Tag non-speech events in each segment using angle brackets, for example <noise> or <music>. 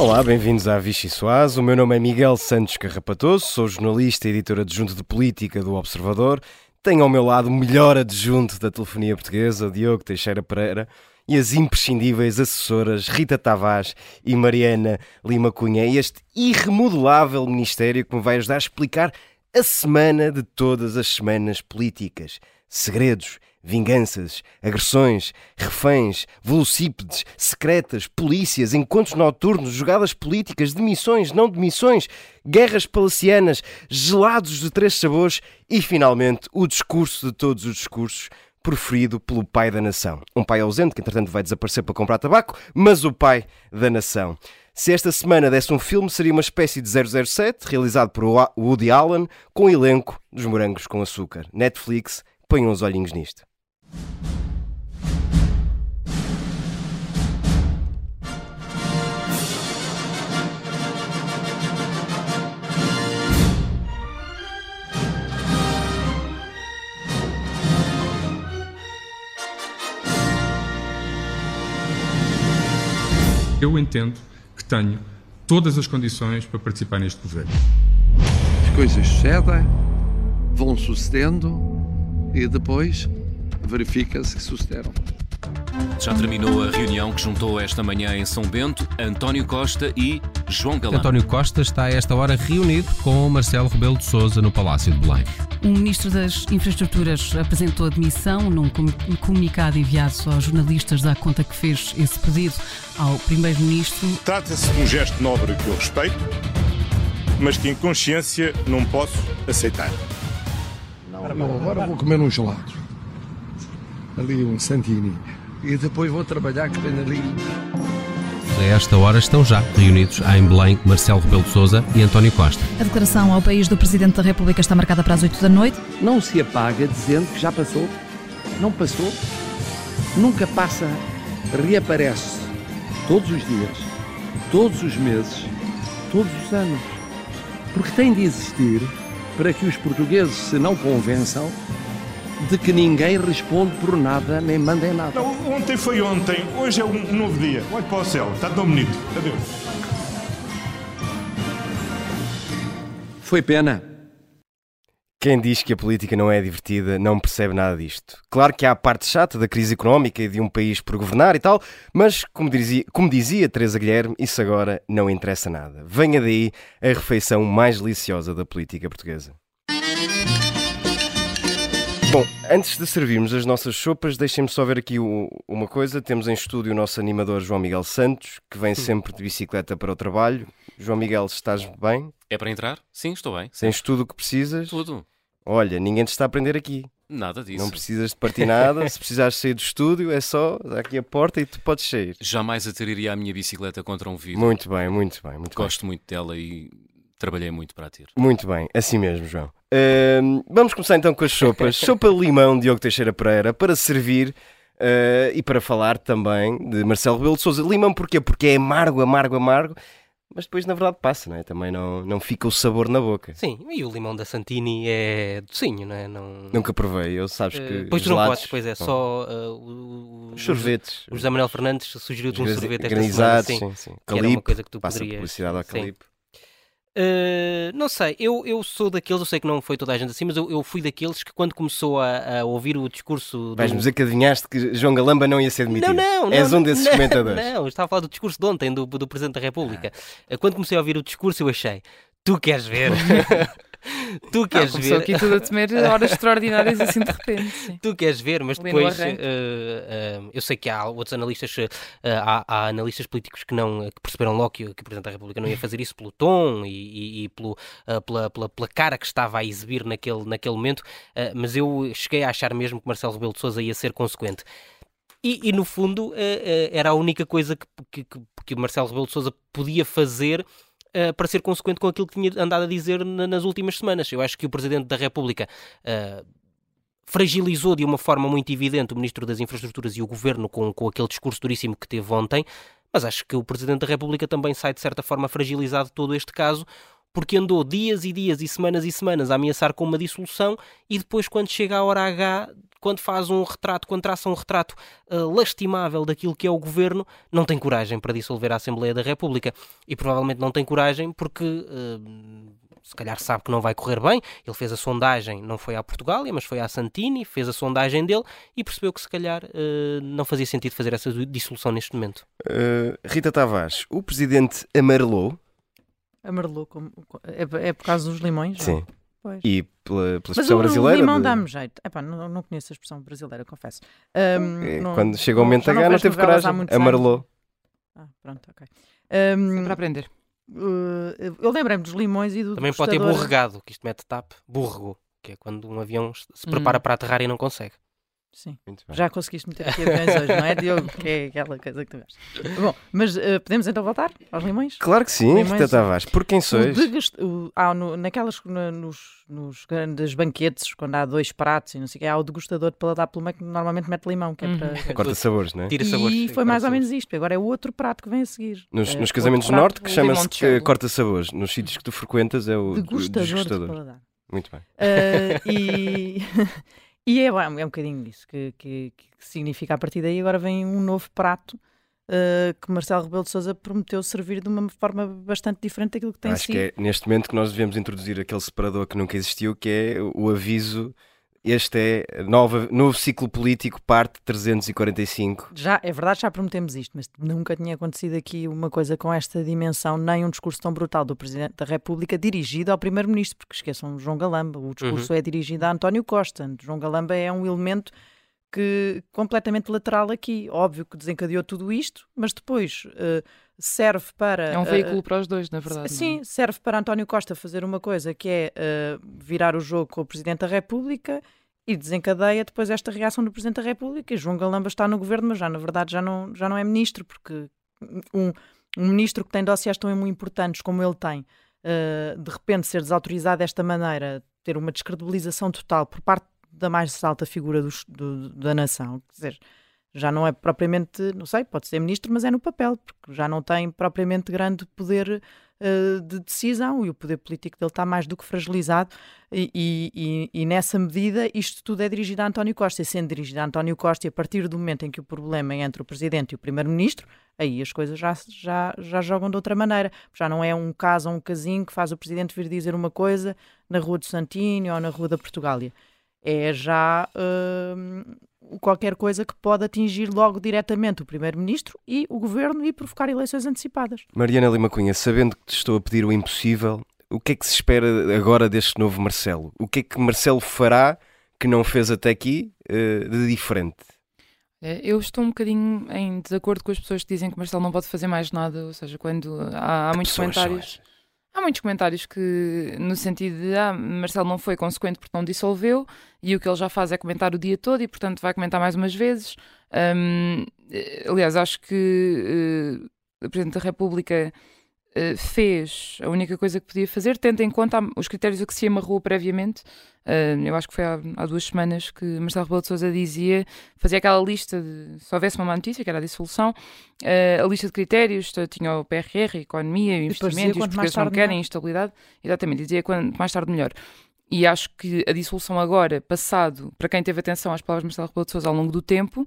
Olá, bem-vindos à Vichy Soaz. O meu nome é Miguel Santos Carrapatoso, sou jornalista e editor adjunto de política do Observador. Tenho ao meu lado o melhor adjunto da telefonia portuguesa, Diogo Teixeira Pereira, e as imprescindíveis assessoras Rita Tavares e Mariana Lima Cunha, e este irremodelável ministério que me vai ajudar a explicar a semana de todas as semanas políticas. Segredos, vinganças, agressões, reféns, velocípedes, secretas, polícias, encontros noturnos, jogadas políticas, demissões, não demissões, guerras palacianas, gelados de três sabores e, finalmente, o discurso de todos os discursos preferido pelo pai da nação. Um pai ausente que, entretanto, vai desaparecer para comprar tabaco, mas o pai da nação. Se esta semana desse um filme, seria uma espécie de 007, realizado por Woody Allen, com o elenco dos Morangos com Açúcar. Netflix, ponham os olhinhos nisto. Eu entendo que tenho todas as condições para participar neste governo. As coisas sucedem, vão sucedendo e depois verifica-se que sucederam. Já terminou a reunião que juntou esta manhã em São Bento António Costa e João Galão. António Costa está a esta hora reunido com Marcelo Rebelo de Sousa no Palácio de Belém. O Ministro das Infraestruturas apresentou a demissão num comunicado enviado aos jornalistas da conta que fez esse pedido ao Primeiro-Ministro. Trata-se de um gesto nobre que eu respeito, mas que em consciência não posso aceitar. Não, agora vou comer uns gelados. Ali um Santini. E depois vou trabalhar que tenho ali. A esta hora estão já reunidos em Belém Marcelo Rebelo de Sousa e António Costa. A declaração ao país do Presidente da República está marcada para as 8 da noite. Não se apaga dizendo que já passou. Não passou. Nunca passa. Reaparece. Todos os dias. Todos os meses. Todos os anos. Porque tem de existir para que os portugueses se não convençam de que ninguém responde por nada nem manda em nada. Não, ontem foi ontem, hoje é um novo dia. Olhe para o céu, está tão bonito. Adeus. Foi pena. Quem diz que a política não é divertida não percebe nada disto. Claro que há a parte chata da crise económica e de um país por governar e tal, mas, como dizia, como dizia Teresa Guilherme, isso agora não interessa nada. Venha daí a refeição mais deliciosa da política portuguesa. Bom, antes de servirmos as nossas sopas, deixem-me só ver aqui o, uma coisa. Temos em estúdio o nosso animador João Miguel Santos, que vem sempre de bicicleta para o trabalho. João Miguel, estás bem? É para entrar? Sim, estou bem. Tens tudo o que precisas? Tudo. Olha, ninguém te está a aprender aqui. Nada disso. Não precisas de partir nada. Se precisares sair do estúdio, é só aqui a porta e tu podes sair. Jamais atiraria a minha bicicleta contra um vidro. Muito bem, muito bem. Muito Gosto bem. muito dela e trabalhei muito para a ter. Muito bem, assim mesmo, João. Uh, vamos começar então com as sopas. <laughs> Sopa de limão, Diogo Teixeira Pereira, para servir uh, e para falar também de Marcelo Rebelo de Souza. Limão porquê? Porque é amargo, amargo, amargo mas depois na verdade passa, não é? Também não, não fica o sabor na boca. Sim, e o limão da Santini é docinho, não é? Não... Nunca provei, eu sabes Uh, que. pois tu gelados, não podes, pois é, só uh, o, Sorvetes. O José Manuel Fernandes sugeriu-te um sorvete esta semana, sim. sim, sim. que era uma coisa que tu passa poderias- publicidade ao sim. Uh, não sei, eu, eu sou daqueles, eu sei que não foi toda a gente assim, mas eu, eu fui daqueles que quando começou a, a ouvir o discurso. do- Vais-me dizer que adivinhaste que João Galamba não ia ser demitido. Não, não, És não, um desses <laughs> não, comentadores. Não, estava a falar do discurso de ontem do, do Presidente da República. Uh, Quando comecei a ouvir o discurso, eu achei: tu queres ver? <laughs> tu Não, queres começou ver? aqui tudo a temer horas extraordinárias assim de repente. Sim. Tu queres ver, mas depois eh, eh, eu sei que há outros analistas, eh, há, há analistas políticos que não que perceberam logo que, que o Presidente da República não ia fazer isso pelo tom e, e- e pelo, pela, pela, pela cara que estava a exibir naquele, naquele momento, mas eu cheguei a achar mesmo que Marcelo Rebelo de Sousa ia ser consequente. E, e, no fundo era a única coisa que, que, que, Marcelo Rebelo de Sousa podia fazer eh, para ser consequente com aquilo que tinha andado a dizer na- nas últimas semanas. Eu acho que o Presidente da República eh, fragilizou de uma forma muito evidente o Ministro das Infraestruturas e o Governo com, com aquele discurso duríssimo que teve ontem, mas acho que o Presidente da República também sai de certa forma fragilizado de todo este caso, porque andou dias e dias e semanas e semanas a ameaçar com uma dissolução e depois, quando chega a hora H, quando faz um retrato, quando traça um retrato uh, lastimável daquilo que é o governo, não tem coragem para dissolver a Assembleia da República. E provavelmente não tem coragem porque. Uh, se calhar sabe que não vai correr bem. Ele fez a sondagem, não foi à Portugália, mas foi à Santini, fez a sondagem dele e percebeu que se calhar uh, não fazia sentido fazer essa dissolução neste momento. Uh, Rita Tavares, o presidente amarelou. Amarelou, como, é, é por causa dos limões? Sim. Pois. E pela, pela expressão Mas o, brasileira. O limão de... dá-me jeito. Epá, não, não conheço a expressão brasileira, confesso. Um, é, não, quando chega o momento da gana, teve coragem. Amarelou. Ah, pronto, ok. Um, para aprender. Uh, eu lembrei-me dos limões e do. Também pode ter borregado, que isto mete tap, burrego, que é quando um avião se prepara hum. para aterrar e não consegue. Sim. Já conseguiste meter aqui aviões hoje, não é, Diogo? Que é aquela coisa que tu gostas. Bom, mas uh, podemos então voltar aos limões? Claro que sim, limões, Rita Tavares. Por quem sois? Degust... o... Ah, no, naquelas, na, nos, nos grandes banquetes, quando há dois pratos e não sei o que, há o degustador de paladar pelo meio que normalmente mete limão, que é para... Uhum. Corta sabores, não é? Tira sabores. E foi mais ou menos isto. Agora é o outro prato que vem a seguir. Nos, é, nos casamentos do Norte, que chama-se corta sabores. Nos sítios que tu frequentas é o degustador. degustador. De paladar. Muito bem. Uh, e... <laughs> E é, é um bocadinho isso que, que, que, significa a partir daí. Agora vem um novo prato uh, que Marcelo Rebelo de Sousa prometeu servir de uma forma bastante diferente daquilo que tem Acho sido. Acho que é neste momento que nós devemos introduzir aquele separador que nunca existiu, que é o aviso este é nova, novo ciclo político, parte 345. Já, é verdade, já prometemos isto, mas nunca tinha acontecido aqui uma coisa com esta dimensão, nem um discurso tão brutal do Presidente da República dirigido ao Primeiro-Ministro, porque esqueçam João Galamba, o discurso uhum. é dirigido a António Costa. João Galamba é um elemento que completamente lateral aqui. Óbvio que desencadeou tudo isto, mas depois uh, serve para. É um veículo uh, para os dois, na verdade. Sim, é? serve para António Costa fazer uma coisa que é uh, virar o jogo com o Presidente da República e desencadeia depois esta reação do Presidente da República. E João Galamba está no governo, mas já na verdade já não, já não é ministro, porque um, um ministro que tem dossiês tão importantes como ele tem, de repente ser desautorizado desta maneira, ter uma descredibilização total por parte da mais alta figura do, do, da nação. Quer dizer, já não é propriamente, não sei, pode ser ministro, mas é no papel, porque já não tem propriamente grande poder uh, de decisão e o poder político dele está mais do que fragilizado. E, e, e, nessa medida, isto tudo é dirigido a António Costa. E sendo dirigido a António Costa, e a partir do momento em que o problema é entre o presidente e o primeiro-ministro, aí as coisas já, já, já jogam de outra maneira. Já não é um caso ou um casinho que faz o presidente vir dizer uma coisa na Rua de Santini ou na Rua da Portugália é já uh, qualquer coisa que pode atingir logo diretamente o Primeiro-Ministro e o Governo e provocar eleições antecipadas. Mariana Lima Cunha, sabendo que te estou a pedir o impossível, o que é que se espera agora deste novo Marcelo? O que é que Marcelo fará que não fez até aqui uh, de diferente? É, eu estou um bocadinho em desacordo com as pessoas que dizem que Marcelo não pode fazer mais nada, ou seja, quando há, há muitos comentários. Há muitos comentários que, no sentido de, ah, Marcelo não foi consequente porque não dissolveu, e o que ele já faz é comentar o dia todo, e portanto vai comentar mais umas vezes. Um, aliás, acho que uh, o Presidente da República uh, fez a única coisa que podia fazer, tendo em conta os critérios a que se amarrou previamente, Uh, eu acho que foi há, há, duas semanas que Marcelo Rebelo de Sousa dizia, fazia aquela lista de, se houvesse uma má notícia, que era a dissolução, uh, a lista de critérios, tinha o PRR, a economia, o investimento, e os portugueses não querem, a instabilidade, exatamente, dizia quanto mais tarde melhor. E acho que a dissolução agora, passado, para quem teve atenção às palavras de Marcelo Rebelo de Sousa ao longo do tempo,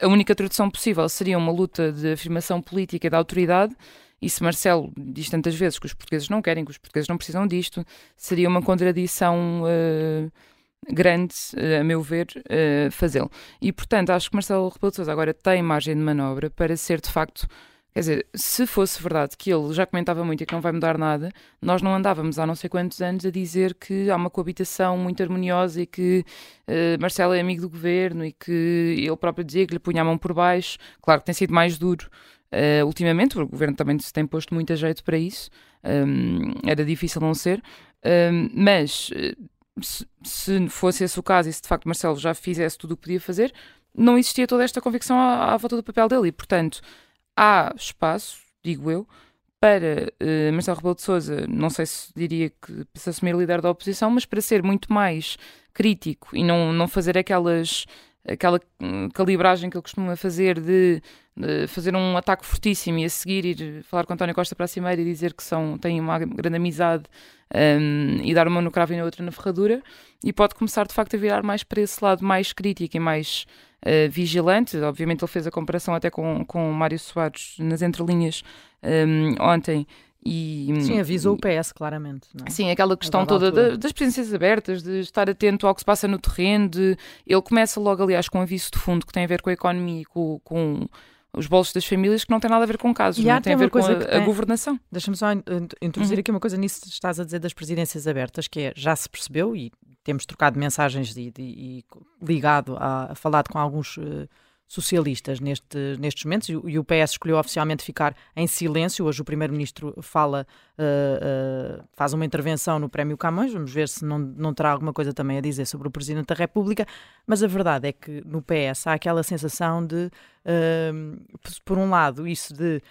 a única tradução possível seria uma luta de afirmação política da autoridade, e se Marcelo diz tantas vezes que os portugueses não querem, que os portugueses não precisam disto, seria uma contradição uh, grande, uh, a meu ver, uh, fazê-lo. E, portanto, acho que Marcelo Rebelo de Sousa agora tem margem de manobra para ser, de facto, Quer dizer, se fosse verdade que ele já comentava muito e que não vai mudar nada, nós não andávamos há não sei quantos anos a dizer que há uma coabitação muito harmoniosa e que uh, Marcelo é amigo do governo e que ele próprio dizia que lhe punha a mão por baixo. Claro que tem sido mais duro Uh, ultimamente, o governo também se tem posto muito a jeito para isso, um, era difícil não ser, um, mas eh, se, se, fosse esse o caso e se de facto Marcelo já fizesse tudo o que podia fazer, não existia toda esta convicção à, à volta do papel dele e, portanto, há espaço, digo eu, para uh, Marcelo Rebelo de Sousa, não sei se diria que se assumir líder da oposição, mas para ser muito mais crítico e não, não fazer aquelas aquela hum, calibragem que ele costuma fazer de, de, fazer um ataque fortíssimo e a seguir ir falar com António Costa para a Cimeira e dizer que são, têm uma grande amizade um, e dar uma no cravo e na outra na ferradura, e pode começar de facto a virar mais para esse lado mais crítico e mais uh, vigilante. Obviamente ele fez a comparação até com, com Mário Soares nas entrelinhas um, ontem. E, sim, avisou o PS, claramente. É? Sim, aquela questão toda da, das presenças abertas, de estar atento ao que se passa no terreno. De, ele começa logo, aliás, com um aviso de fundo que tem a ver com a economia e com, com os bolsos das famílias que não tem nada a ver com casos, não tem a ver com a, tem... a governação. Deixa-me só introduzir uhum. aqui uma coisa nisso que estás a dizer das presidências abertas, que é, já se percebeu e temos trocado mensagens e, e, e ligado a, a falado com alguns uh, socialistas neste, nestes momentos e, e, o PS escolheu oficialmente ficar em silêncio. Hoje o Primeiro-Ministro fala, uh, uh, faz uma intervenção no Prémio Camões, vamos ver se não, não terá alguma coisa também a dizer sobre o Presidente da República, mas a verdade é que no PS há aquela sensação de, uh, por um lado, isso de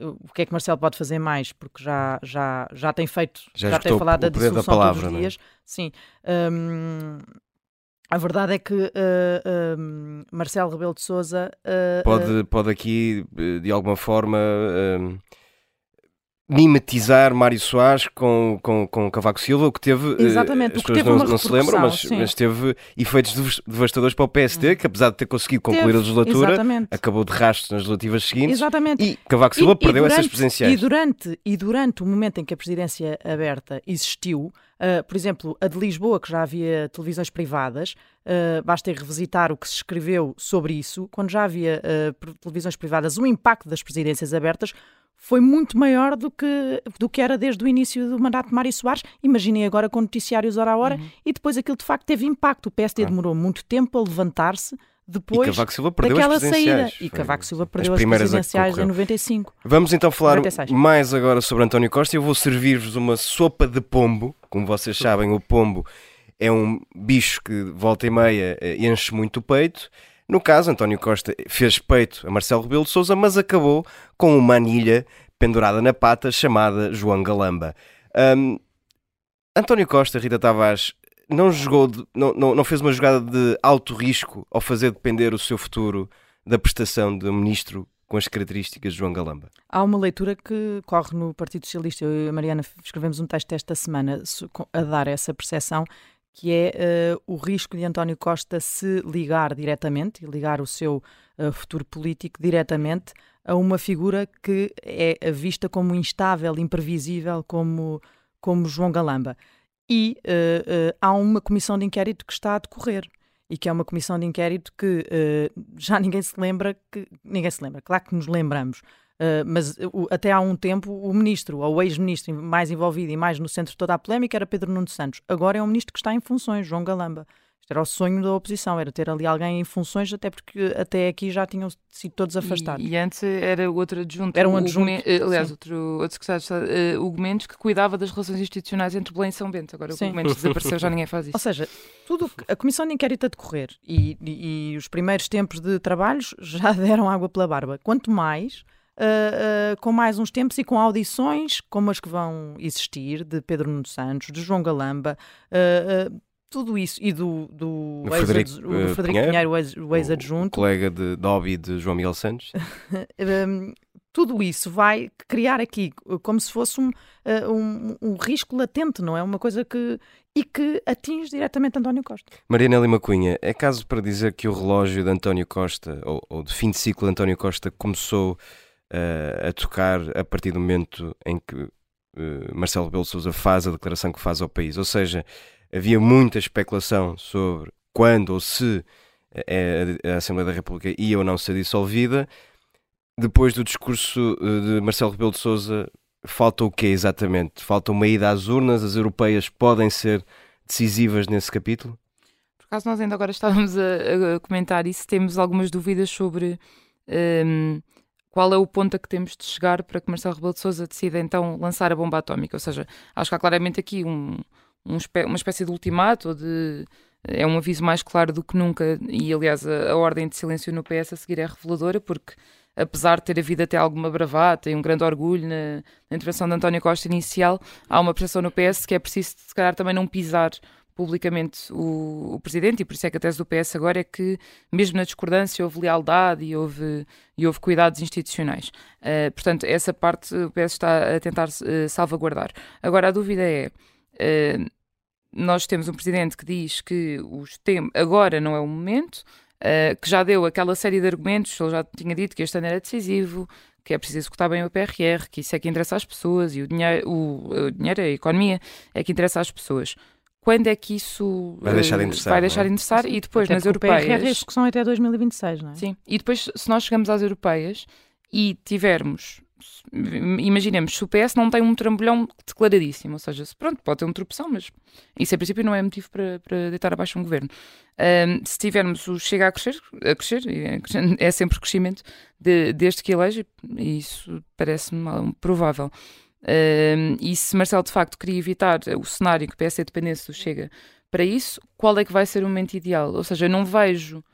o que é que Marcelo pode fazer mais, porque já, já, já tem feito, já, já tem falado da dissolução da palavra, todos os é? dias. Sim. Um, a verdade é que uh, uh, Marcelo Rebelo de Sousa uh, pode, pode aqui de alguma forma mimetizar Mário Soares com, com, com Cavaco Silva, o que teve. Exatamente, as pessoas não, não se lembram, mas, mas, teve efeitos devastadores para o PSD, uhum. que apesar de ter conseguido concluir teve, a legislatura, exatamente. acabou de rastros nas legislativas seguintes. Exatamente. E Cavaco Silva e, perdeu e durante, essas presidenciais. E durante, e durante o momento em que a presidência aberta existiu, Uh, por exemplo, a de Lisboa, que já havia televisões privadas, uh, basta ir revisitar o que se escreveu sobre isso. Quando já havia uh, televisões privadas, o impacto das presidências abertas foi muito maior do que, do que era desde o início do mandato de Mário Soares. Imaginem agora com noticiários hora a hora, uhum. e depois aquilo de facto teve impacto. O PSD demorou muito tempo a levantar-se depois e Cavaco Silva perdeu daquela saída. E Cavaco Silva perdeu as, as presidenciais em 95. Vamos então falar 96. mais agora sobre António Costa. Eu vou servir-vos uma sopa de pombo. Como vocês sabem, o pombo é um bicho que volta e meia eh, enche muito o peito. No caso, António Costa fez peito a Marcelo Rebelo de Sousa, mas acabou com uma anilha pendurada na pata chamada João Galamba. Um, António Costa, Rita Tavares, não jogou, de, não, não, não fez uma jogada de alto risco ao fazer depender o seu futuro da prestação de um ministro com as características de João Galamba? Há uma leitura que corre no Partido Socialista. Eu e a Mariana escrevemos um texto esta semana a dar essa percepção que é uh, o risco de António Costa se ligar diretamente e ligar o seu uh, futuro político diretamente a uma figura que é vista como instável, imprevisível, como, como João Galamba e uh, uh, há uma comissão de inquérito que está a decorrer e que é uma comissão de inquérito que uh, já ninguém se lembra que ninguém se lembra, claro que nos lembramos, mas até há um tempo o ministro ou o ex-ministro mais envolvido e mais no centro de toda a polémica era Pedro Nuno Santos. Agora é um ministro que está em funções, João Galamba. Era o sonho da oposição, era ter ali alguém em funções, até porque até aqui já tinham sido todos afastados. E, e antes era outro adjunto. Era um adjunto. Eh, aliás, outro, outro secretário de Estado, uh, Hugo Mendes, que cuidava das relações institucionais entre Belém e São Bento. Agora sim. o Hugo Mendes desapareceu, já <laughs> ninguém faz isso. Ou seja, tudo a comissão de inquérito a decorrer e, e, e os primeiros tempos de trabalhos já <laughs> deram água pela barba. Quanto mais. Uh, uh, com mais uns tempos e com audições como as que vão existir de Pedro Nuno Santos, de João Galamba, uh, tudo isso, e do, do, Frederico, ex, do eh, Frederico Pinheiro, o ex-adjunto. Ex colega de, de hobby de João Miguel Santos. <laughs> um, tudo isso vai criar aqui como se fosse um, uh, um, um, risco latente, não é? Uma coisa que. e que atinge diretamente António Costa. Mariana Lima Cunha, é caso para dizer que o relógio de António Costa, ou, ou de fim de ciclo de António Costa, começou uh, a tocar a partir do momento em que uh, Marcelo Rebelo Souza faz a declaração que faz ao país? Ou seja, havia muita especulação sobre quando ou se eh, a Assembleia da República ia ou não ser dissolvida. Depois do discurso eh, de Marcelo Rebelo de Sousa, falta o quê exatamente? Falta uma ida às urnas? As europeias podem ser decisivas nesse capítulo? Por acaso nós ainda agora estávamos a, a comentar isso, temos algumas dúvidas sobre um, ehm, qual é o ponto a que temos de chegar para que Marcelo Rebelo de Sousa decida então lançar a bomba atómica. Ou seja, acho que há claramente aqui um, um, uma espécie de ultimato de é um aviso mais claro do que nunca e aliás a, a, ordem de silêncio no PS a seguir é reveladora porque apesar de ter havido até alguma bravata e um grande orgulho na, na intervenção de António Costa inicial há uma pressão no PS que é preciso se calhar também não pisar publicamente o, o, Presidente, e por isso é que a tese do PS agora é que, mesmo na discordância, houve lealdade e houve, e houve cuidados institucionais. Uh, portanto, essa parte o PS está a tentar uh, salvaguardar. Agora, a dúvida é. Uh, nós temos um presidente que diz que os tem... agora não é o momento, que já deu aquela série de argumentos, ele já tinha dito que este ano era decisivo, que é preciso executar bem o PRR, que isso é que interessa às pessoas e o dinheiro, o, o dinheiro a economia é que interessa às pessoas quando é que isso vai deixar de interessar, vai deixar de interessar e depois Até nas europeias. O PRR é discussão até 2026, não é? Sim, e depois se nós chegamos às europeias e tivermos, imaginemos, se o PS não tem um trambolhão declaradíssimo, ou seja, se, pronto, pode ter um tropeção, mas isso a princípio não é motivo para, para deitar abaixo um governo. Um, se tivermos o chega a crescer, a crescer, é, <laughs> é sempre crescimento de, desde que elege, e isso parece-me provável. Uh, e se Marcelo de facto queria evitar o cenário que o PS dependesse do Chega para isso, qual é que vai ser o momento ideal? Ou seja, eu não vejo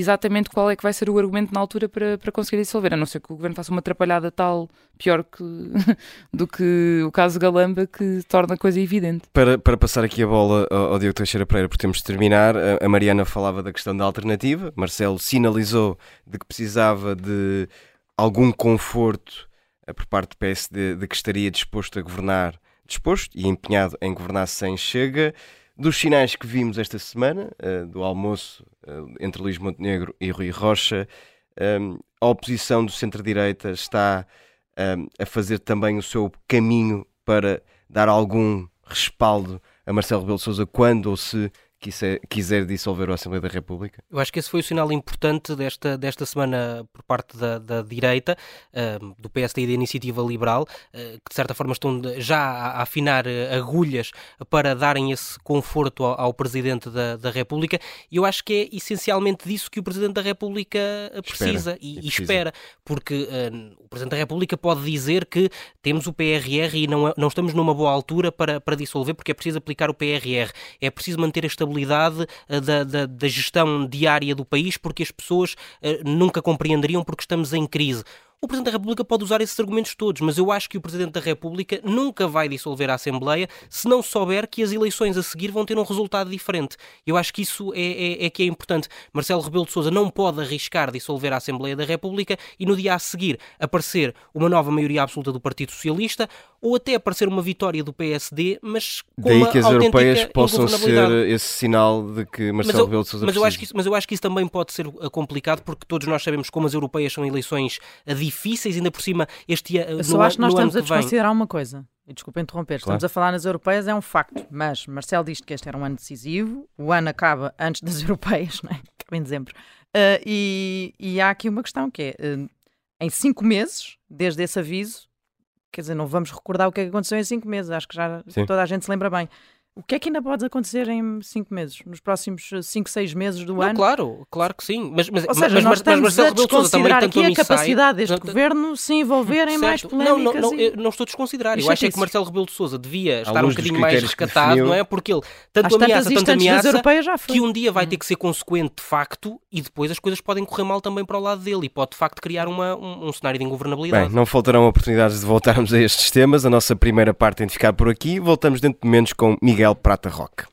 exatamente qual é que vai ser o argumento na altura para, para conseguir dissolver, a não ser que o governo faça uma atrapalhada tal, pior que, <laughs> do que o caso Galamba, que torna a coisa evidente. Para, para passar aqui a bola ao, ao Diogo Teixeira Pereira, por termos de terminar, a, a Mariana falava da questão da alternativa, Marcelo sinalizou de que precisava de algum conforto por parte do PSD de que estaria disposto a governar, disposto e empenhado em governar sem Chega. Dos sinais que vimos esta semana, uh, do almoço uh, entre Luís Montenegro e Rui Rocha, um, ehm, a oposição do centro-direita está um, ehm, a fazer também o seu caminho para dar algum respaldo a Marcelo Rebelo de Sousa quando ou se quiser, quiser dissolver a Assembleia da República? Eu acho que esse foi o sinal importante desta, desta semana por parte da, da direita, uh, do PSD e da Iniciativa Liberal, uh, que de certa forma estão já a afinar eh, agulhas para darem esse conforto ao, ao Presidente da, da República. E eu acho que é essencialmente disso que o Presidente da República precisa espera, e, e, espera, porque uh, o Presidente da República pode dizer que temos o PRR e não, não estamos numa boa altura para, para dissolver, porque é preciso aplicar o PRR, é preciso manter a estabilidade responsabilidade eh, da, da, da, gestão diária do país, porque as pessoas uh, nunca compreenderiam porque estamos em crise. O Presidente da República pode usar esses argumentos todos, mas eu acho que o Presidente da República nunca vai dissolver a Assembleia se não souber que as eleições a seguir vão ter um resultado diferente. Eu acho que isso é, é, é que é importante. Marcelo Rebelo de Sousa não pode arriscar dissolver a Assembleia da República e no dia a seguir aparecer uma nova maioria absoluta do Partido Socialista ou até aparecer uma vitória do PSD, mas com Daí que as europeias possam ser esse sinal de que Marcelo eu, Rebelo de Sousa mas eu, acho que isso, mas eu acho que isso também pode ser uh, complicado porque todos nós sabemos como as europeias são eleições difíceis difíceis, ainda por cima este ano. Eu só acho que nós estamos a desconsiderar uma coisa. Desculpa interromper, claro. estamos a falar nas europeias, é um facto, mas Marcelo diz que este era um ano decisivo, o ano acaba antes das <laughs> europeias, não é? acaba em dezembro. Uh, e, e, há aqui uma questão que é: uh, em cinco meses, desde esse aviso, quer dizer, não vamos recordar o que, é que aconteceu em cinco meses, acho que já Sim. toda a gente se lembra bem. O que é que ainda pode acontecer em cinco meses? Nos próximos cinco, seis meses do não, ano? Claro, claro que sim. Mas, mas, Ou seja, mas, nós estamos mas Marcelo a desconsiderar aqui a capacidade deste não, governo se envolver em mais polémicas. Não, não, não, e... não estou a desconsiderar. Eu acho é que Marcelo Rebelo de Sousa devia estar um bocadinho mais rescatado, não é? Porque ele tanto ameaça, tanto ameaça que um dia vai ter que ser consequente de facto e depois as coisas podem correr mal também para o lado dele e pode de facto criar uma, um, um cenário de ingovernabilidade. Bem, não faltarão oportunidades de voltarmos a estes temas. A nossa primeira parte tem de ficar por aqui. Voltamos dentro de momentos com Miguel Prata Roque.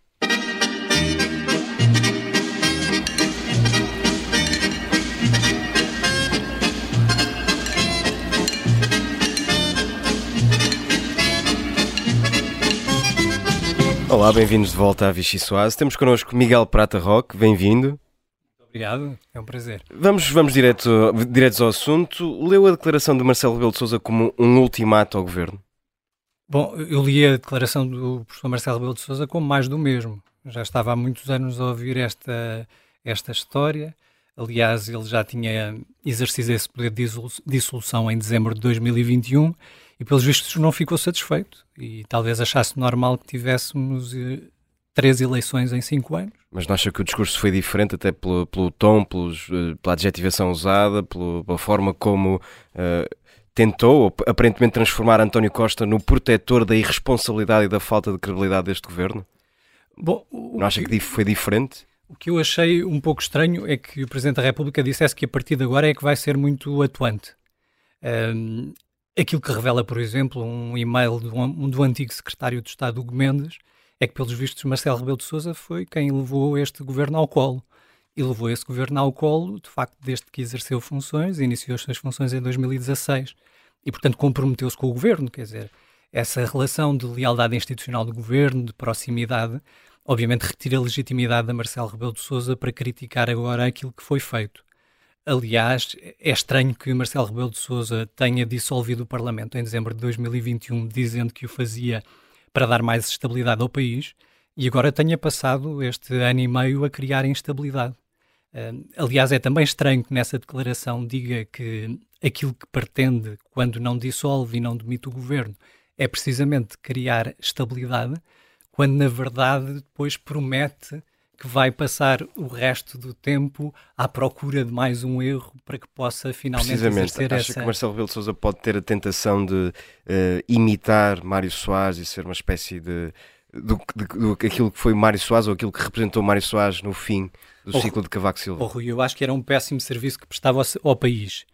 Olá, bem-vindos de volta à Vichy Soase. Temos connosco Miguel Prata Roque, bem-vindo. Obrigado, é um prazer. Vamos, vamos direto, diretos ao assunto. Leu a declaração de Marcelo Rebelo de Sousa como um ultimato ao governo? Bom, eu li a declaração do professor Marcelo Rebelo de Sousa como mais do mesmo. Já estava há muitos anos a ouvir esta, esta história. Aliás, ele já tinha exercido esse poder de dissolução em dezembro de 2021 e, pelos vistos, não ficou satisfeito e talvez achasse normal que tivéssemos eh, três eleições em cinco anos. Mas não acha que o discurso foi diferente, até pelo, pelo tom, pelos, eh, pela adjetivação usada, pela, pela forma como uh, tentou, aparentemente, transformar António Costa no protetor da irresponsabilidade e da falta de credibilidade deste governo? Bom, não acha que foi diferente? O que eu achei um pouco estranho é que o Presidente da República dissesse que a partir de agora é que vai ser muito atuante. Um, Aquilo que revela, por exemplo, um e-mail do, um, do antigo secretário de Estado, Hugo Mendes, é que, pelos vistos, Marcelo Rebelo de Sousa foi quem levou este governo ao colo. E levou esse governo ao colo, de facto, desde que exerceu funções, iniciou as suas funções em 2016. E, portanto, comprometeu-se com o governo, quer dizer, essa relação de lealdade institucional do governo, de proximidade, obviamente retira a legitimidade da Marcelo Rebelo de Sousa para criticar agora aquilo que foi feito. Aliás, é estranho que Marcelo Rebelo de Sousa tenha dissolvido o Parlamento em dezembro de 2021, dizendo que o fazia para dar mais estabilidade ao país, e agora tenha passado este ano e meio a criar instabilidade. Uh, aliás, é também estranho que nessa declaração diga que aquilo que pretende quando não dissolve e não demite o governo é precisamente criar estabilidade, quando na verdade depois promete que vai passar o resto do tempo à procura de mais um erro para que possa finalmente Precisamente, acha essa... que Marcelo Rebelo de Sousa pode ter a tentação de uh, imitar Mário Soares e ser uma espécie de do, de, do, aquilo que foi Mário Soares ou aquilo que representou Mário Soares no fim do oh, ciclo de Cavaco Silva? Oh, Rui, eu acho que era um péssimo serviço que prestava ao, ao país.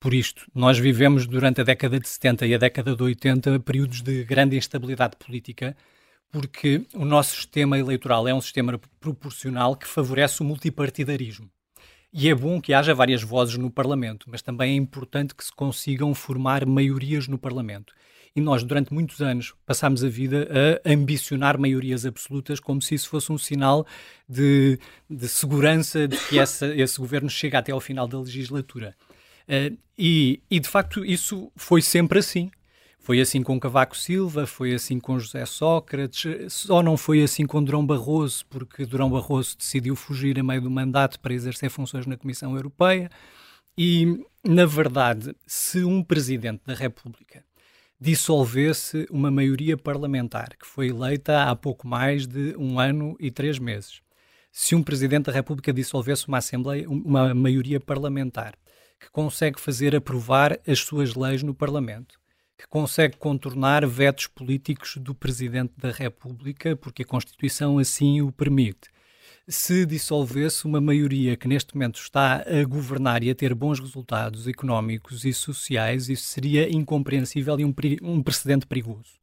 Por isto, nós vivemos durante a década de 70 e a década de 80 períodos de grande instabilidade política, porque o nosso sistema eleitoral é um sistema proporcional que favorece o multipartidarismo. E é bom que haja várias vozes no Parlamento, mas também é importante que se consigam formar maiorias no Parlamento. E nós, durante muitos anos, passámos a vida a ambicionar maiorias absolutas como se isso fosse um sinal de, de segurança de que essa, <laughs> esse governo chega até ao final da legislatura. Uh, e, e, de facto, isso foi sempre assim. Foi assim com Cavaco Silva, foi assim com José Sócrates, só não foi assim com Durão Barroso, porque Durão Barroso decidiu fugir a meio do mandato para exercer funções na Comissão Europeia. E, na verdade, se um presidente da República dissolvesse uma maioria parlamentar que foi eleita há pouco mais de um ano e três meses, se um presidente da República dissolvesse uma assembleia, uma maioria parlamentar que consegue fazer aprovar as suas leis no Parlamento, que consegue contornar vetos políticos do Presidente da República, porque a Constituição assim o permite. Se dissolvesse uma maioria que neste momento está a governar e a ter bons resultados económicos e sociais, isso seria incompreensível e um, um precedente perigoso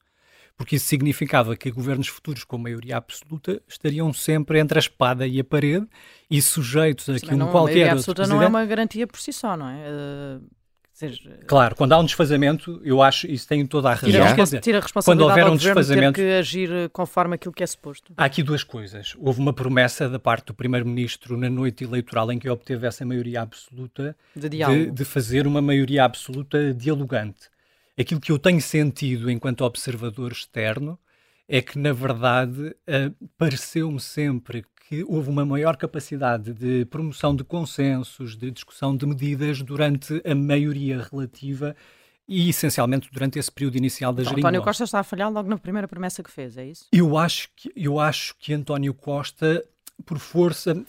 porque isso significava que governos futuros com maioria absoluta estariam sempre entre a espada e a parede e sujeitos a que um qualquer a maioria outro absoluta não é uma garantia por si só, não é? Uh... Seja, claro, quando há um desfazamento, eu acho isso tem toda a razão. Tira, Quer dizer, tira a responsabilidade quando houver um desfazamento, ter que agir conforme aquilo que é suposto. Há aqui duas coisas. Houve uma promessa da parte do primeiro-ministro na noite eleitoral em que obteve essa maioria absoluta de, de, de fazer uma maioria absoluta dialogante aquilo que eu tenho sentido enquanto observador externo é que, na verdade, uh, pareceu-me sempre que houve uma maior capacidade de promoção de consensos, de discussão de medidas durante a maioria relativa e, essencialmente, durante esse período inicial da então, geringonça. António Costa está a falhar logo na primeira promessa que fez, é isso? Eu acho que, eu acho que António Costa, por força,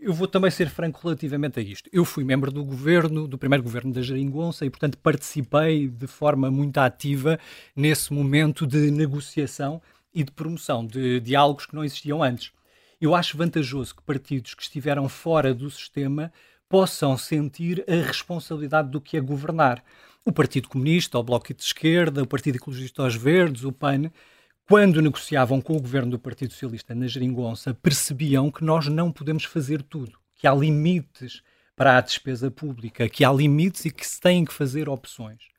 eu vou também ser franco relativamente a isto. Eu fui membro do governo, do primeiro governo da Jeringonça e, portanto, participei de forma muito ativa nesse momento de negociação e de promoção de diálogos que não existiam antes. Eu acho vantajoso que partidos que estiveram fora do sistema possam sentir a responsabilidade do que é governar. O Partido Comunista, o Bloco de Esquerda, o Partido Ecologista aos Verdes, o PAN, quando negociavam com o governo do Partido Socialista na Geringonça, percebiam que nós não podemos fazer tudo, que há limites para a despesa pública, que há limites e que se têm que fazer opções.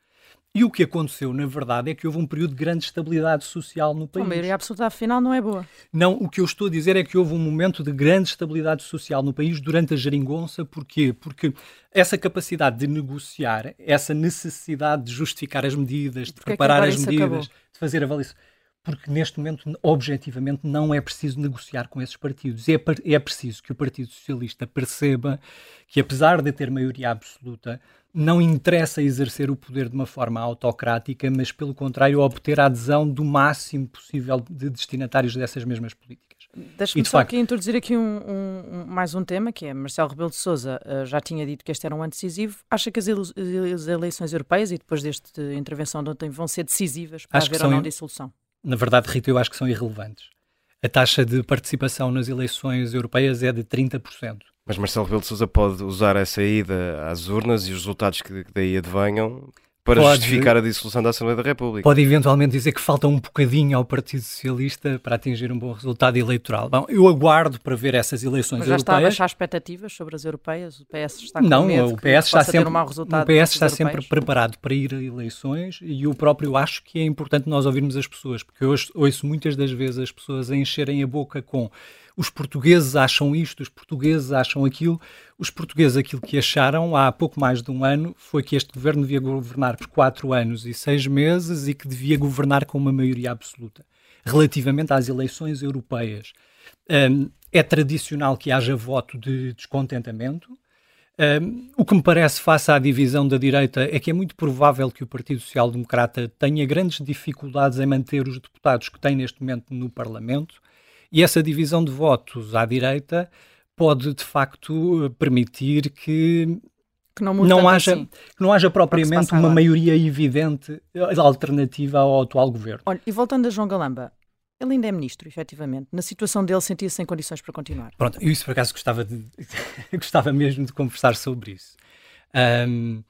E o que aconteceu, na verdade, é que houve um período de grande estabilidade social no país. A maioria absoluta, afinal, não é boa. Não, o que eu estou a dizer é que houve um momento de grande estabilidade social no país durante a geringonça. Porquê? Porque essa capacidade de negociar, essa necessidade de justificar as medidas, de Porque preparar é as medidas, acabou? de fazer avaliação porque neste momento, objetivamente, não é preciso negociar com esses partidos. É, é preciso que o Partido Socialista perceba que, apesar de ter maioria absoluta, não interessa exercer o poder de uma forma autocrática, mas, pelo contrário, obter a adesão do máximo possível de destinatários dessas mesmas políticas. Deixa-me só facto... aqui introduzir aqui um, um, mais um tema, que é Marcelo Rebelo de Sousa uh, já tinha dito que este era um ano decisivo. Acha que as, as eleições europeias, e depois desta intervenção de ontem, vão ser decisivas para Acho haver ou não dissolução? na verdade, Rita, eu acho que são irrelevantes. A taxa de participação nas eleições europeias é de 30%. Mas Marcelo Rebelo de Sousa pode usar essa ida às urnas e os resultados que daí advenham para Pode- justificar a dissolução da Assembleia da República. Pode eventualmente dizer que falta um bocadinho ao Partido Socialista para atingir um bom resultado eleitoral. Bom, eu aguardo para ver essas eleições Mas já está a europeias. baixar expectativas sobre as europeias? O PS está com Não, medo o que PS está sempre, um mau resultado o PS está sempre europeias? preparado para ir a eleições e eu próprio acho que é importante nós ouvirmos as pessoas, porque eu ouço, ouço muitas das vezes as pessoas a encherem a boca com os portugueses acham isto, os portugueses acham aquilo. Os portugueses aquilo que acharam há pouco mais de um ano foi que este governo devia governar por quatro anos e seis meses e que devia governar com uma maioria absoluta. Relativamente às eleições europeias, hum, é tradicional que haja voto de descontentamento. Um, o que me parece, face à divisão da direita, é que é muito provável que o Partido Social Democrata tenha grandes dificuldades em manter os deputados que tem neste momento no Parlamento, e essa divisão de votos à direita pode, de facto, permitir que Que não não haja, assim. que não haja propriamente uma agora. maioria evidente eh, alternativa ao atual governo. Olha, e voltando a João Galamba, ele ainda é ministro, efetivamente. Na situação dele, sentia-se em condições para continuar. Pronto, eu isso por acaso gostava, de, <laughs> gostava mesmo de conversar sobre isso. Ahm,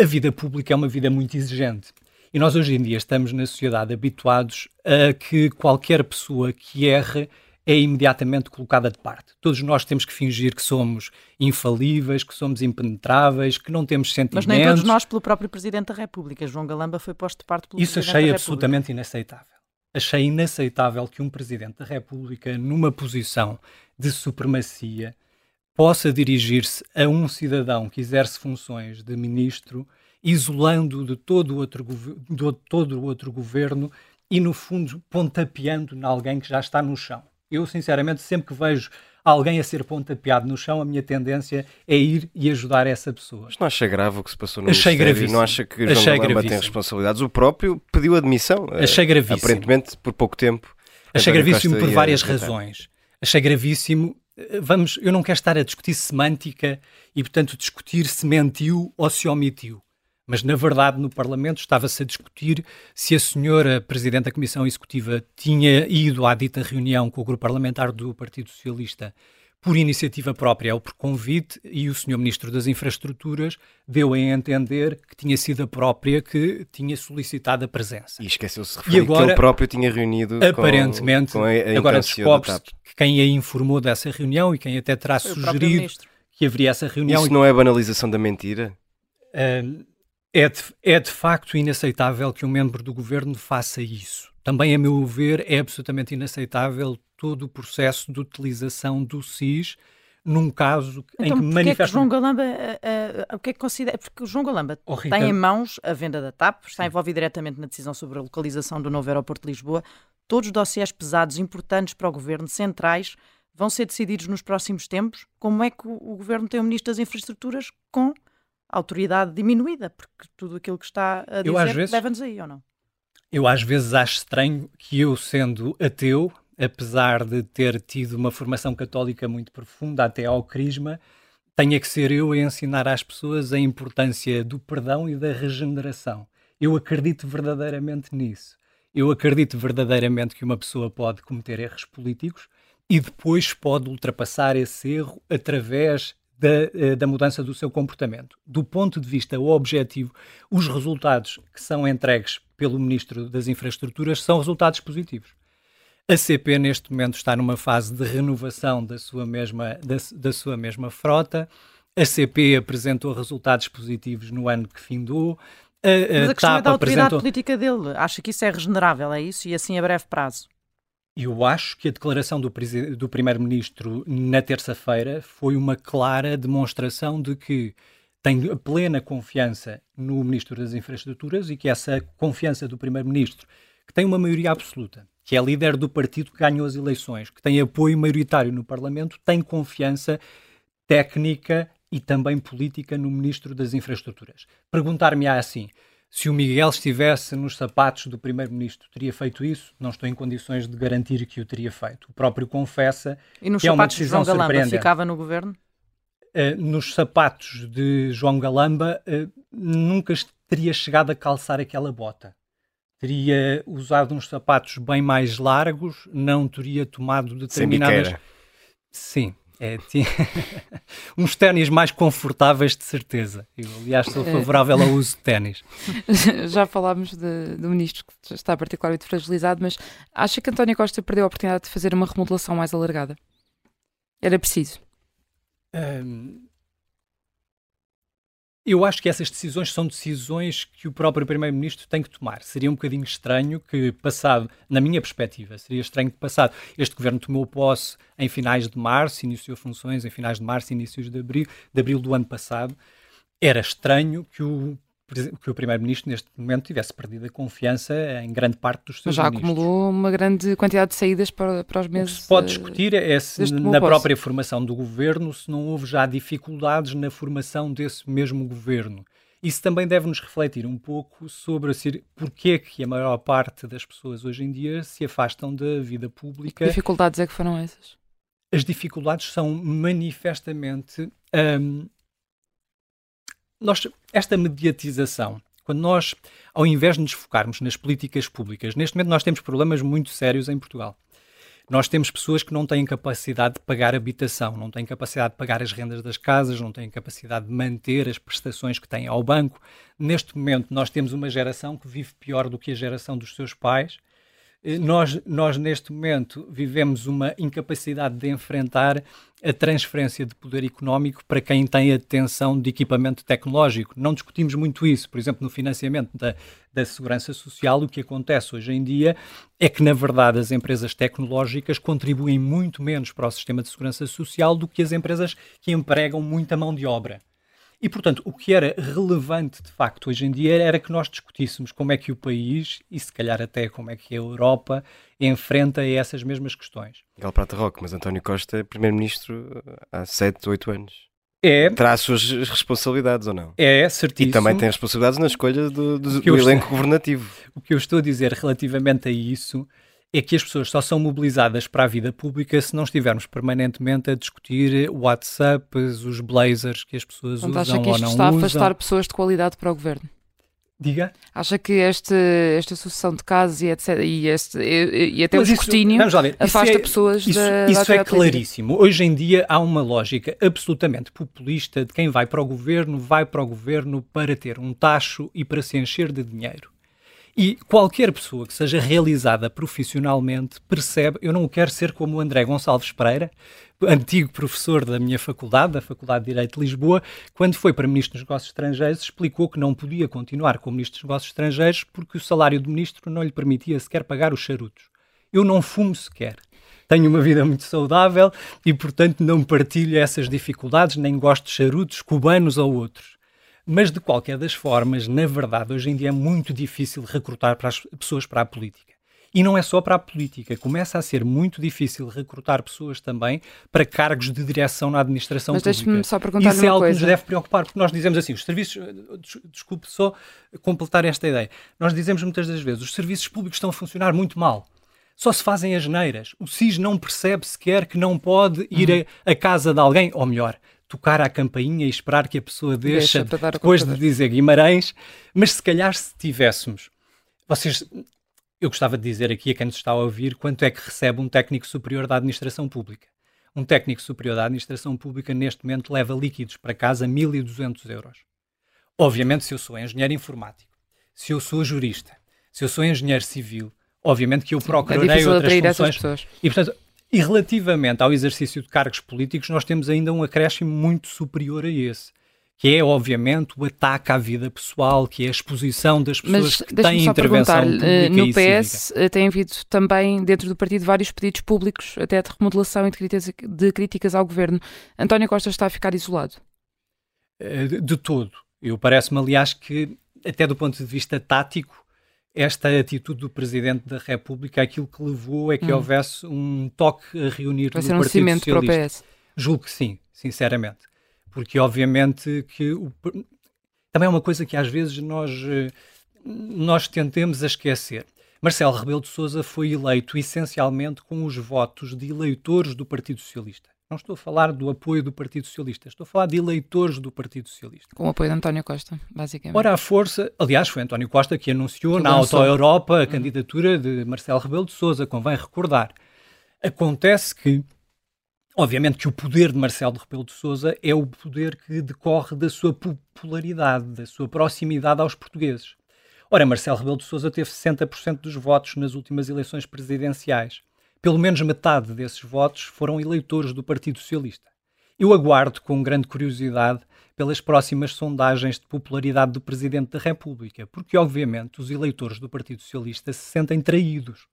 a vida pública é uma vida muito exigente. E nós hoje em dia estamos na sociedade habituados a que qualquer pessoa que erre é imediatamente colocada de parte. Todos nós temos que fingir que somos infalíveis, que somos impenetráveis, que não temos Mas sentimentos. nem todos nós pelo próprio Presidente da República. João Galamba foi posto de parte pelo Isso Presidente achei da República. absolutamente inaceitável. Achei inaceitável que um Presidente da República, numa posição de supremacia, possa dirigir-se a um cidadão que exerce funções de ministro, isolando de todo o outro, de todo o outro governo e, no fundo, pontapeando em alguém que já está no chão. Eu, sinceramente, sempre que vejo alguém a ser pontapeado no chão, a minha tendência é ir e ajudar essa pessoa. Mas não acha grave o que se passou no Achei Ministério? gravíssimo. Não acha que Achei João Galamba tem responsabilidades? O próprio pediu admissão. eh, Achei gravíssimo. Aparentemente, por pouco tempo. Achei gravíssimo por ia várias razões. Achei gravíssimo. eh, Vamos, eu não quero estar a discutir semântica e, portanto, discutir se mentiu ou se omitiu. Mas, na verdade, no Parlamento estava-se a discutir se a senhora Presidente da Comissão Executiva tinha ido à dita reunião com o grupo parlamentar do Partido Socialista por iniciativa própria ou por convite, e o senhor Ministro das Infraestruturas deu a entender que tinha sido a própria que tinha solicitado a presença. E esqueceu-se de E referir que agora- ele próprio tinha reunido com- Aparentemente, com, a, a agora descobre-se que quem a informou dessa reunião e quem até terá Foi sugerido que haveria essa reunião Isso não é banalização da mentira? ah, é, de, é de facto inaceitável que um membro do governo faça isso. Também, a meu ver, é absolutamente inaceitável todo o processo de utilização do SIS num caso em Então, que porquê é que manifesta. João Galamba, eh, eh, o que é que considera? Porque o João Galamba Oh, Rita. tem em mãos a venda da TAP, está envolvido diretamente na decisão sobre a localização do novo aeroporto de Lisboa. Todos os dossiês pesados, importantes para o governo, centrais, vão ser decididos nos próximos tempos. Como é que o, o governo tem o Ministro das Infraestruturas com autoridade diminuída? Porque tudo aquilo que está a dizer vezes- leva-nos aí, ou não? Eu às vezes acho estranho que eu, sendo ateu, apesar de ter tido uma formação católica muito profunda até ao crisma, tenha que ser eu a ensinar às pessoas a importância do perdão e da regeneração. Eu acredito verdadeiramente nisso. Eu acredito verdadeiramente que uma pessoa pode cometer erros políticos e depois pode ultrapassar esse erro através da, eh, da mudança do seu comportamento. Do ponto de vista objetivo, os resultados que são entregues pelo Ministro das Infraestruturas são resultados positivos. A CP, neste momento, está numa fase de renovação da sua mesma, da, da sua mesma frota. A CP apresentou resultados positivos no ano que findou. A, Mas a questão é TAP da autoridade apresentou... política dele. Acha que isso é regenerável, é isso? E assim a breve prazo? Eu acho que a declaração do, do Primeiro-Ministro na terça-feira foi uma clara demonstração de que tem plena confiança no Ministro das Infraestruturas e que essa confiança do Primeiro-Ministro, que tem uma maioria absoluta, que é líder do partido que ganhou as eleições, que tem apoio maioritário no Parlamento, tem confiança técnica e também política no Ministro das Infraestruturas. Perguntar-me-á assim, se o Miguel estivesse nos sapatos do Primeiro-Ministro, teria feito isso? Não estou em condições de garantir que o teria feito. O próprio confessa E nos que é uma sapatos de decisão João Galamba surpreendente. ficava no governo? Uh, nos sapatos de João Galamba, uh, nunca teria chegado a calçar aquela bota. Teria usado uns sapatos bem mais largos, não teria tomado determinadas... Sim, É, tinha <laughs> uns ténis mais confortáveis, de certeza. Eu, aliás, sou favorável ao uso de ténis. <laughs> Já falámos de, do ministro que está particularmente fragilizado, mas acha que António Costa perdeu a oportunidade de fazer uma remodelação mais alargada? Era preciso? Um, eu acho que essas decisões são decisões que o próprio Primeiro-Ministro tem que tomar. Seria um bocadinho estranho que, passado, na minha perspectiva, seria estranho que, passado, este governo tomou posse em finais de março, iniciou funções em finais de março, inícios de abril, de abril do ano passado. Era estranho que o que o Primeiro-Ministro, neste momento, tivesse perdido a confiança em grande parte dos seus Já ministros. acumulou uma grande quantidade de saídas para, para os meses. O que se pode discutir é se, na própria formação do governo, se não houve já dificuldades na formação desse mesmo governo. Isso também deve nos refletir um pouco sobre assim, porque é que a maior parte das pessoas hoje em dia se afastam da vida pública. Que dificuldades é que foram essas? As dificuldades são manifestamente hum, nós, esta mediatização, quando nós, ao invés de nos focarmos nas políticas públicas, neste momento nós temos problemas muito sérios em Portugal. Nós temos pessoas que não têm capacidade de pagar habitação, não têm capacidade de pagar as rendas das casas, não têm capacidade de manter as prestações que têm ao banco. Neste momento, nós temos uma geração que vive pior do que a geração dos seus pais nós, nós, neste momento, vivemos uma incapacidade de enfrentar a transferência de poder económico para quem tem a detenção de equipamento tecnológico. Não discutimos muito isso. Por exemplo, no financiamento da, da segurança social, o que acontece hoje em dia é que, na verdade, as empresas tecnológicas contribuem muito menos para o sistema de segurança social do que as empresas que empregam muita mão de obra. E, portanto, o que era relevante de facto hoje em dia era que nós discutíssemos como é que o país, e se calhar até como é que a Europa, enfrenta essas mesmas questões. Miguel Prata Roque, mas António Costa é primeiro-ministro há 7, 8 anos. É. Terá as suas responsabilidades ou não? É, certíssimo. E também tem responsabilidades na escolha do, do, do elenco governativo. <laughs> O que eu estou a dizer relativamente a isso é que as pessoas só são mobilizadas para a vida pública se não estivermos permanentemente a discutir WhatsApps, os blazers que as pessoas Portanto, usam acha que ou isto não está usam. a afastar pessoas de qualidade para o governo? Diga? Acha que este, esta sucessão de casos e, etc, e, este, e, e até Mas o isso- escrutínio isso afasta é- pessoas Isso, da, da isso é claríssimo. Hoje em dia há uma lógica absolutamente populista de quem vai para o governo, vai para o governo para ter um tacho e para se encher de dinheiro. E qualquer pessoa que seja realizada profissionalmente percebe, eu não quero ser como o André Gonçalves Pereira, antigo professor da minha faculdade, da Faculdade de Direito de Lisboa, quando foi para Ministro dos Negócios Estrangeiros, explicou que não podia continuar como Ministro dos Negócios Estrangeiros porque o salário do Ministro não lhe permitia sequer pagar os charutos. Eu não fumo sequer. Tenho uma vida muito saudável e, portanto, não partilho essas dificuldades, nem gosto de charutos cubanos ou outros. Mas, de qualquer das formas, na verdade, hoje em dia é muito difícil recrutar para as pessoas para a política. E não é só para a política, começa a ser muito difícil recrutar pessoas também para cargos de direção na administração Mas pública. deixe-me só perguntar-lhe Isso é algo que nos coisa. deve preocupar, porque nós dizemos assim, os serviços, des- desculpe só completar esta ideia, nós dizemos muitas das vezes, os serviços públicos estão a funcionar muito mal. Só se fazem as neiras. O SIS não percebe sequer que não pode ir Uhum. a, a casa de alguém, ou melhor, tocar à campainha e esperar que a pessoa deixa, depois de dizer Guimarães. Mas se calhar se tivéssemos, vocês, eu gostava de dizer aqui a quem nos está a ouvir quanto é que recebe um técnico superior da administração pública. Um técnico superior da administração pública neste momento leva líquidos para casa 1.200 euros. Obviamente, se eu sou engenheiro informático, se eu sou jurista, se eu sou engenheiro civil, obviamente que eu É procurarei difícil outras funções. pessoas. E, portanto, e relativamente ao exercício de cargos políticos, nós temos ainda um acréscimo muito superior a esse, que é, obviamente, o ataque à vida pessoal, que é a exposição das pessoas Mas que têm só intervenção pública eh, no. PS eh, tem havido também dentro do partido vários pedidos públicos, até de remodelação e de críticas, de críticas ao governo. António Costa está a ficar isolado. Eh, de, de todo. Eu parece-me, aliás, que até do ponto de vista tático, esta atitude do Presidente da República, aquilo que levou é que Hum. houvesse um toque a reunir Vai no ser um Partido cimento para o Socialista. PS. Julgo que sim, sinceramente. Porque obviamente que o- também é uma coisa que às vezes nós, eh, nós tentemos a esquecer. Marcelo Rebelo de Sousa foi eleito essencialmente com os votos de eleitores do Partido Socialista. Não estou a falar do apoio do Partido Socialista, estou a falar de eleitores do Partido Socialista. Com o apoio de António Costa, basicamente. Ora, a força, aliás, foi António Costa que anunciou Que na. Auto Europa a candidatura de Marcelo Rebelo de Sousa, convém recordar. Acontece que Obviamente que o poder de Marcelo Rebelo de Sousa é o poder que decorre da sua popularidade, da sua proximidade aos portugueses. Ora, Marcelo Rebelo de Sousa teve 60% dos votos nas últimas eleições presidenciais. Pelo menos metade desses votos foram eleitores do Partido Socialista. Eu aguardo com grande curiosidade pelas próximas sondagens de popularidade do Presidente da República, porque, obviamente, os eleitores do Partido Socialista se sentem traídos.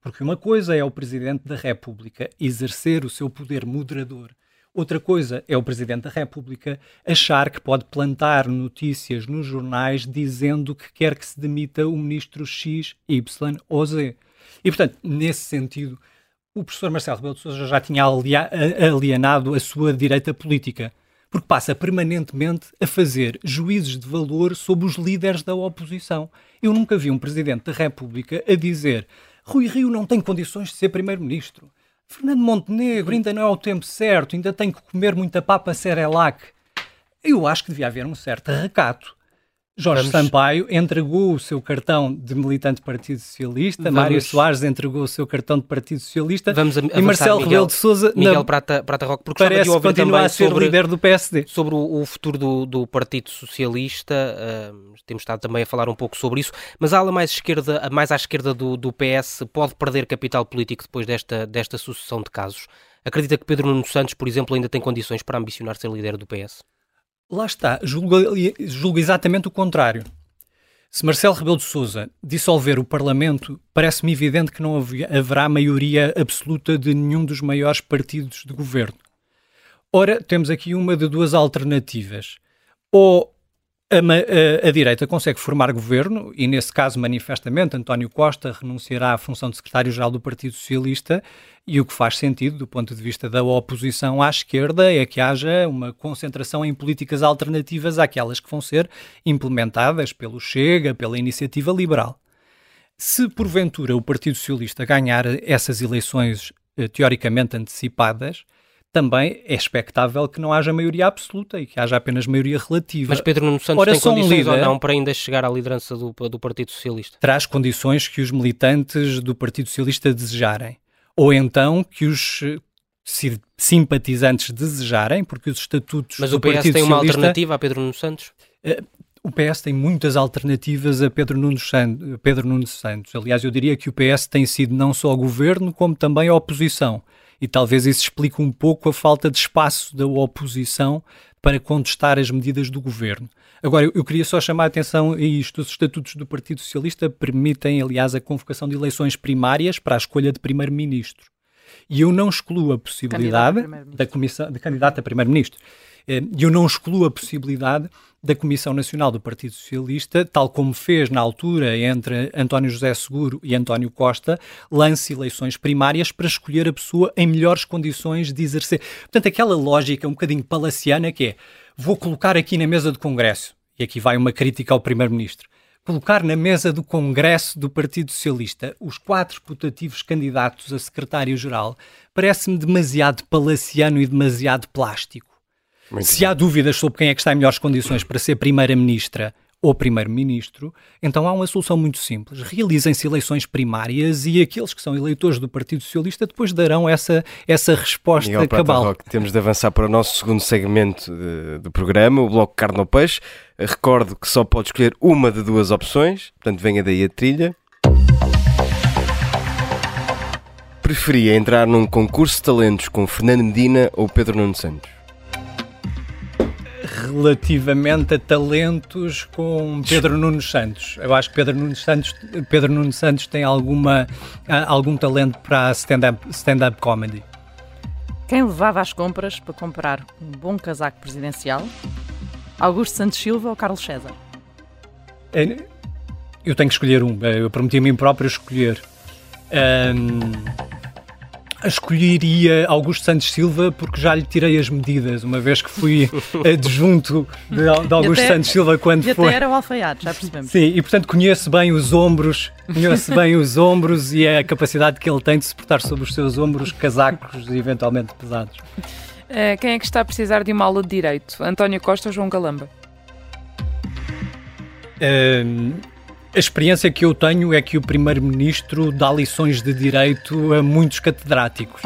Porque uma coisa é o Presidente da República exercer o seu poder moderador, outra coisa é o Presidente da República achar que pode plantar notícias nos jornais dizendo que quer que se demita o ministro X, Y ou Z. E, portanto, nesse sentido, o professor Marcelo Rebelo de Sousa já tinha alienado a sua direita política, porque passa permanentemente a fazer juízes de valor sobre os líderes da oposição. Eu nunca vi um Presidente da República a dizer Rui Rio não tem condições de ser Primeiro-Ministro. Fernando Montenegro ainda não é o tempo certo, ainda tem que comer muita papa Cerelac. Eu acho que devia haver um certo recato. Jorge Vamos... Sampaio entregou o seu cartão de militante do Partido Socialista, Vamos... Mário Soares entregou o seu cartão de Partido Socialista Vamos e Marcelo Rebelo de Sousa Miguel na... Prata, Prata Roque, porque parece que continua a ser sobre, líder do PSD. Sobre o, o futuro do, do, Partido Socialista, uh, temos estado também a falar um pouco sobre isso, mas a ala mais, esquerda, mais à esquerda do, do PS pode perder capital político depois desta, desta sucessão de casos. Acredita que Pedro Nuno Santos, por exemplo, ainda tem condições para ambicionar ser líder do PS? Lá está, julgo, julgo exatamente o contrário. Se Marcelo Rebelo de Sousa dissolver o Parlamento, parece-me evidente que não haverá maioria absoluta de nenhum dos maiores partidos de governo. Ora, temos aqui uma de duas alternativas. Ou a, a, a, direita consegue formar governo e, nesse caso, manifestamente, António Costa renunciará à função de secretário-geral do Partido Socialista e o que faz sentido, do ponto de vista da oposição à esquerda, é que haja uma concentração em políticas alternativas àquelas que vão ser implementadas pelo Chega, pela Iniciativa Liberal. Se, porventura, o Partido Socialista ganhar essas eleições eh, teoricamente antecipadas, também é expectável que não haja maioria absoluta e que haja apenas maioria relativa. Mas Pedro Nuno Santos Ora, tem condições líder, ou não para ainda chegar à liderança do, do Partido Socialista? Traz condições que os militantes do Partido Socialista desejarem. Ou então que os eh, simpatizantes desejarem, porque os estatutos Mas o PS Partido tem uma alternativa a Pedro Nuno Santos? Uh, o PS tem muitas alternativas a Pedro Nuno, Santos, Pedro Nuno Santos. Aliás, eu diria que o PS tem sido não só governo, como também oposição e talvez isso explique um pouco a falta de espaço da oposição para contestar as medidas do governo. Agora, eu queria só chamar a atenção a isto. Os estatutos do Partido Socialista permitem, aliás, a convocação de eleições primárias para a escolha de primeiro-ministro. E eu não excluo a possibilidade da comissão de candidato a primeiro-ministro. Eh, e eu não excluo a possibilidade da Comissão Nacional do Partido Socialista, tal como fez na altura entre António José Seguro e António Costa, lance eleições primárias para escolher a pessoa em melhores condições de exercer. Portanto, aquela lógica um bocadinho palaciana que é vou colocar aqui na mesa do Congresso, e aqui vai uma crítica ao Primeiro-Ministro, colocar na mesa do Congresso do Partido Socialista os quatro putativos candidatos a secretário-geral parece-me demasiado palaciano e demasiado plástico. Muito Se bem. há dúvidas sobre quem é que está em melhores condições para ser primeira-ministra ou primeiro-ministro, então há uma solução muito simples. Realizem-se eleições primárias e aqueles que são eleitores do Partido Socialista depois darão essa, essa resposta Miguel cabal. Roque, temos de avançar para o nosso segundo segmento de, do programa, o Bloco Carne ao Peixe. Recordo que só pode escolher uma de duas opções, portanto venha daí a trilha. Preferia entrar num concurso de talentos com Fernando Medina ou Pedro Nuno Santos? Relativamente a talentos com Pedro Nuno Santos. Eu acho que Pedro Nuno Santos, Pedro Nuno Santos tem alguma, algum talento para stand-up stand comedy. Quem levava as compras para comprar um bom casaco presidencial? Augusto Santos Silva ou Carlos César? É, eu tenho que escolher um. Eu prometi a mim próprio escolher. Um escolheria Augusto Santos Silva porque já lhe tirei as medidas, uma vez que fui <laughs> adjunto de, de Augusto até, Santos Silva quando e foi. até era o alfaiate, já percebemos. Sim, e portanto conheço bem os ombros, conheço bem os ombros e a capacidade que ele tem de suportar sobre os seus ombros casacos eventualmente pesados. Uh, quem é que está a precisar de uma aula de Direito? António Costa ou João Galamba? Uh, A experiência que eu tenho é que o Primeiro-Ministro dá lições de direito a muitos catedráticos.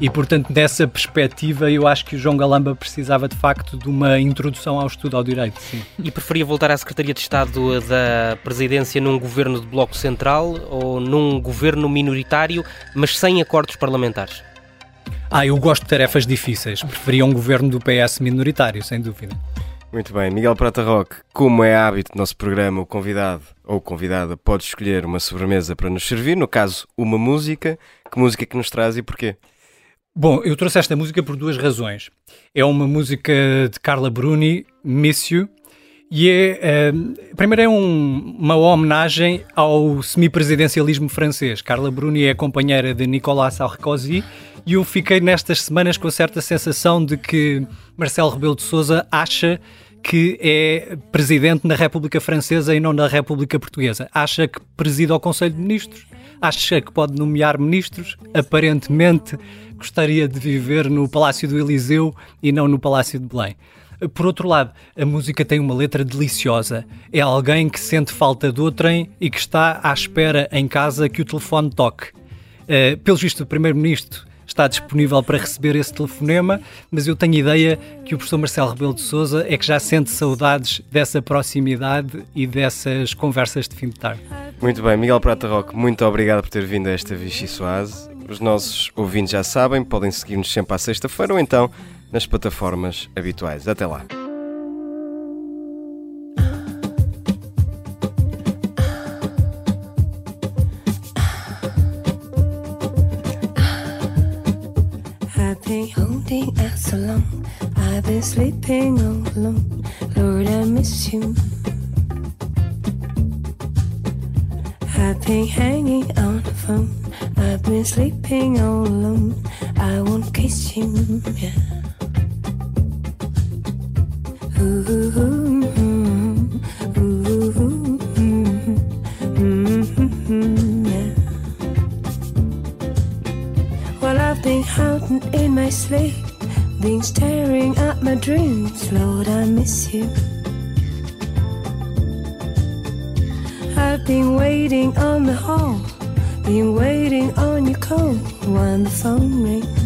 E, portanto, nessa perspectiva, eu acho que o João Galamba precisava de facto de uma introdução ao estudo ao direito. Sim. E preferia voltar à Secretaria de Estado da Presidência num governo de Bloco Central ou num governo minoritário, mas sem acordos parlamentares? Ah, eu gosto de tarefas difíceis. Preferia um governo do PS minoritário, sem dúvida. Muito bem, Miguel Prata Roque, como é hábito do nosso programa, o convidado ou convidada pode escolher uma sobremesa para nos servir, no caso, uma música. Que música é que nos traz e porquê? Bom, eu trouxe esta música por duas razões. É uma música de Carla Bruni, Miss You, e é, uh, primeiro é um, uma homenagem ao semipresidencialismo francês. Carla Bruni é companheira de Nicolas Sarkozy e eu fiquei nestas semanas com certa sensação de que Marcelo Rebelo de Sousa acha que é presidente na República Francesa e não na República Portuguesa. Acha que preside ao Conselho de Ministros, acha que pode nomear ministros, aparentemente gostaria de viver no Palácio do Eliseu e não no Palácio de Belém. Por outro lado, a música tem uma letra deliciosa. É alguém que sente falta de outrem e que está à espera em casa que o telefone toque. Uh, pelo visto, o Primeiro-Ministro está disponível para receber esse telefonema, mas eu tenho ideia que o professor Marcelo Rebelo de Sousa é que já sente saudades dessa proximidade e dessas conversas de fim de tarde. Muito bem, Miguel Prata Roque, muito obrigado por ter vindo a esta Vichy Soase. Os nossos ouvintes já sabem, podem seguir-nos sempre à sexta-feira ou então nas plataformas habituais. Até lá. So long. I've been sleeping all alone. Lord, I miss you. I've been hanging on the phone. I've been sleeping all alone. I won't kiss you. Yeah. Well, I've been hiding in my sleep, been staring at my dreams. Lord, I miss you. I've been waiting on the hall been waiting on your call when the phone rings.